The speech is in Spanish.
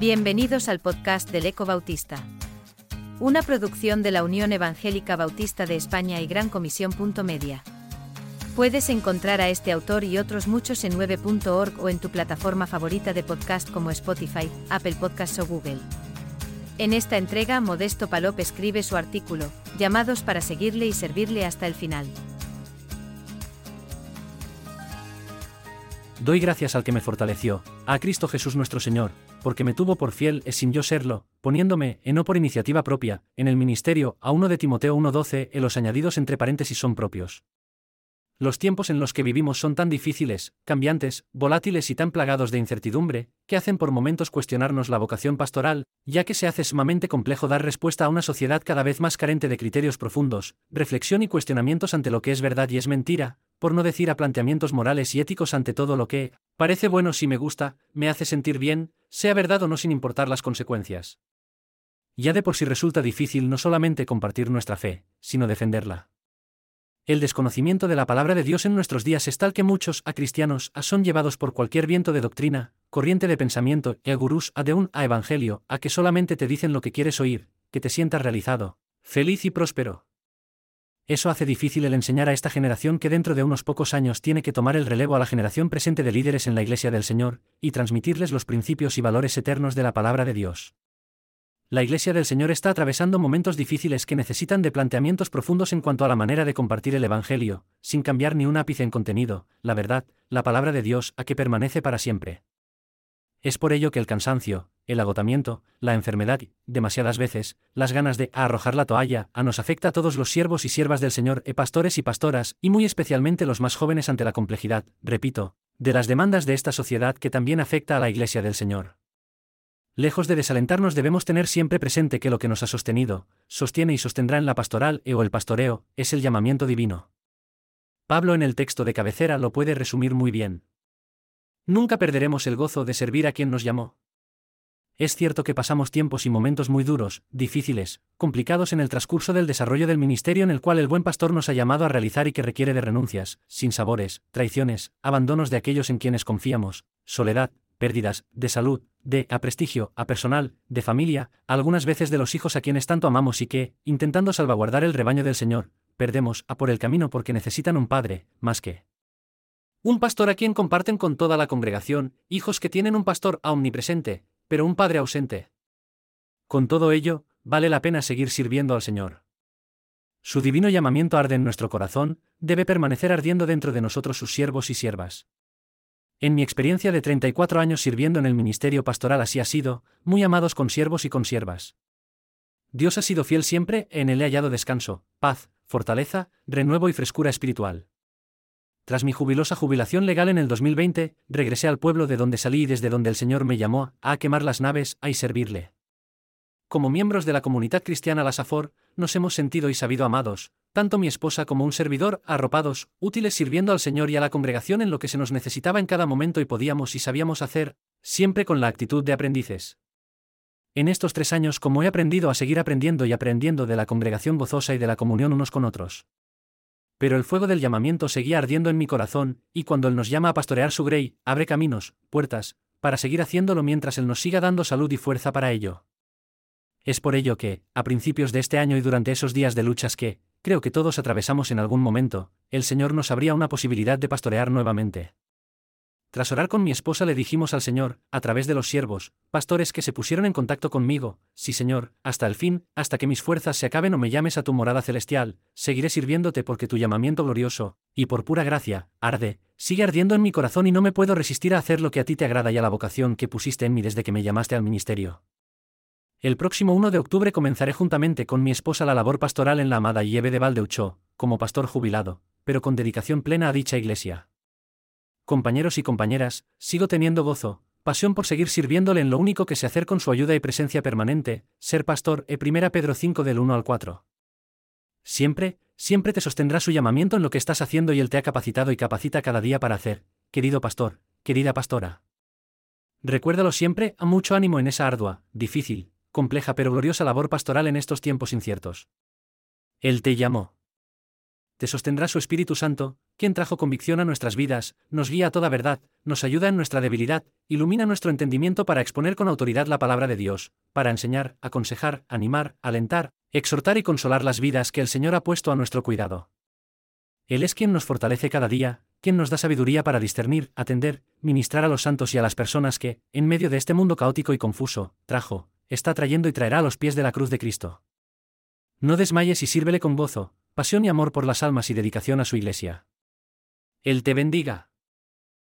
Bienvenidos al podcast del Eco Bautista. Una producción de la Unión Evangélica Bautista de España y Gran Comisión. Media. Puedes encontrar a este autor y otros muchos en 9.org o en tu plataforma favorita de podcast como Spotify, Apple Podcasts o Google. En esta entrega, Modesto Palop escribe su artículo, Llamados para seguirle y servirle hasta el final. Doy gracias al que me fortaleció, a Cristo Jesús nuestro Señor, porque me tuvo por fiel es sin yo serlo, poniéndome, en no por iniciativa propia, en el ministerio, a uno de Timoteo 1.12, en los añadidos entre paréntesis son propios. Los tiempos en los que vivimos son tan difíciles, cambiantes, volátiles y tan plagados de incertidumbre, que hacen por momentos cuestionarnos la vocación pastoral, ya que se hace sumamente complejo dar respuesta a una sociedad cada vez más carente de criterios profundos, reflexión y cuestionamientos ante lo que es verdad y es mentira, por no decir a planteamientos morales y éticos ante todo lo que, parece bueno si me gusta, me hace sentir bien, sea verdad o no sin importar las consecuencias. Ya de por sí resulta difícil no solamente compartir nuestra fe, sino defenderla. El desconocimiento de la palabra de Dios en nuestros días es tal que muchos a cristianos a son llevados por cualquier viento de doctrina, corriente de pensamiento y a gurús a de un a evangelio, a que solamente te dicen lo que quieres oír, que te sientas realizado, feliz y próspero. Eso hace difícil el enseñar a esta generación que dentro de unos pocos años tiene que tomar el relevo a la generación presente de líderes en la Iglesia del Señor, y transmitirles los principios y valores eternos de la palabra de Dios. La Iglesia del Señor está atravesando momentos difíciles que necesitan de planteamientos profundos en cuanto a la manera de compartir el Evangelio, sin cambiar ni un ápice en contenido, la verdad, la palabra de Dios, a que permanece para siempre. Es por ello que el cansancio, el agotamiento, la enfermedad y, demasiadas veces, las ganas de arrojar la toalla, a nos afecta a todos los siervos y siervas del Señor, e pastores y pastoras, y muy especialmente los más jóvenes ante la complejidad, repito, de las demandas de esta sociedad que también afecta a la Iglesia del Señor. Lejos de desalentarnos debemos tener siempre presente que lo que nos ha sostenido, sostiene y sostendrá en la pastoral e o el pastoreo, es el llamamiento divino. Pablo en el texto de cabecera lo puede resumir muy bien. Nunca perderemos el gozo de servir a quien nos llamó. Es cierto que pasamos tiempos y momentos muy duros, difíciles, complicados en el transcurso del desarrollo del ministerio en el cual el buen pastor nos ha llamado a realizar y que requiere de renuncias, sinsabores, traiciones, abandonos de aquellos en quienes confiamos, soledad, pérdidas, de salud, de a prestigio, a personal, de familia, algunas veces de los hijos a quienes tanto amamos y que, intentando salvaguardar el rebaño del Señor, perdemos a por el camino porque necesitan un padre, más que un pastor a quien comparten con toda la congregación, hijos que tienen un pastor omnipresente, pero un padre ausente. Con todo ello, vale la pena seguir sirviendo al Señor. Su divino llamamiento arde en nuestro corazón, debe permanecer ardiendo dentro de nosotros sus siervos y siervas. En mi experiencia de 34 años sirviendo en el ministerio pastoral así ha sido, muy amados con siervos y con siervas. Dios ha sido fiel siempre, en él he hallado descanso, paz, fortaleza, renuevo y frescura espiritual. Tras mi jubilosa jubilación legal en el 2020, regresé al pueblo de donde salí y desde donde el Señor me llamó a quemar las naves, a y servirle. Como miembros de la comunidad cristiana La Safor, nos hemos sentido y sabido amados, tanto mi esposa como un servidor, arropados, útiles sirviendo al Señor y a la congregación en lo que se nos necesitaba en cada momento y podíamos y sabíamos hacer, siempre con la actitud de aprendices. En estos tres años como he aprendido a seguir aprendiendo y aprendiendo de la congregación gozosa y de la comunión unos con otros. Pero el fuego del llamamiento seguía ardiendo en mi corazón, y cuando Él nos llama a pastorear su grey, abre caminos, puertas, para seguir haciéndolo mientras Él nos siga dando salud y fuerza para ello. Es por ello que, a principios de este año y durante esos días de luchas que, creo que todos atravesamos en algún momento, el Señor nos abría una posibilidad de pastorear nuevamente. Tras orar con mi esposa le dijimos al Señor, a través de los siervos, pastores que se pusieron en contacto conmigo, sí Señor, hasta el fin, hasta que mis fuerzas se acaben o me llames a tu morada celestial, seguiré sirviéndote porque tu llamamiento glorioso, y por pura gracia, arde, sigue ardiendo en mi corazón y no me puedo resistir a hacer lo que a ti te agrada y a la vocación que pusiste en mí desde que me llamaste al ministerio. El próximo 1 de octubre comenzaré juntamente con mi esposa la labor pastoral en la amada Yeve de Valdeuchó, como pastor jubilado, pero con dedicación plena a dicha iglesia compañeros y compañeras, sigo teniendo gozo, pasión por seguir sirviéndole en lo único que se hacer con su ayuda y presencia permanente, ser pastor, e 1 Pedro 5 del 1 al 4. Siempre, siempre te sostendrá su llamamiento en lo que estás haciendo y él te ha capacitado y capacita cada día para hacer, querido pastor, querida pastora. Recuérdalo siempre, a mucho ánimo en esa ardua, difícil, compleja pero gloriosa labor pastoral en estos tiempos inciertos. Él te llamó. Te sostendrá su Espíritu Santo, quien trajo convicción a nuestras vidas, nos guía a toda verdad, nos ayuda en nuestra debilidad, ilumina nuestro entendimiento para exponer con autoridad la palabra de Dios, para enseñar, aconsejar, animar, alentar, exhortar y consolar las vidas que el Señor ha puesto a nuestro cuidado. Él es quien nos fortalece cada día, quien nos da sabiduría para discernir, atender, ministrar a los santos y a las personas que, en medio de este mundo caótico y confuso, trajo, está trayendo y traerá a los pies de la cruz de Cristo. No desmayes y sírvele con gozo, pasión y amor por las almas y dedicación a su iglesia. Él te bendiga.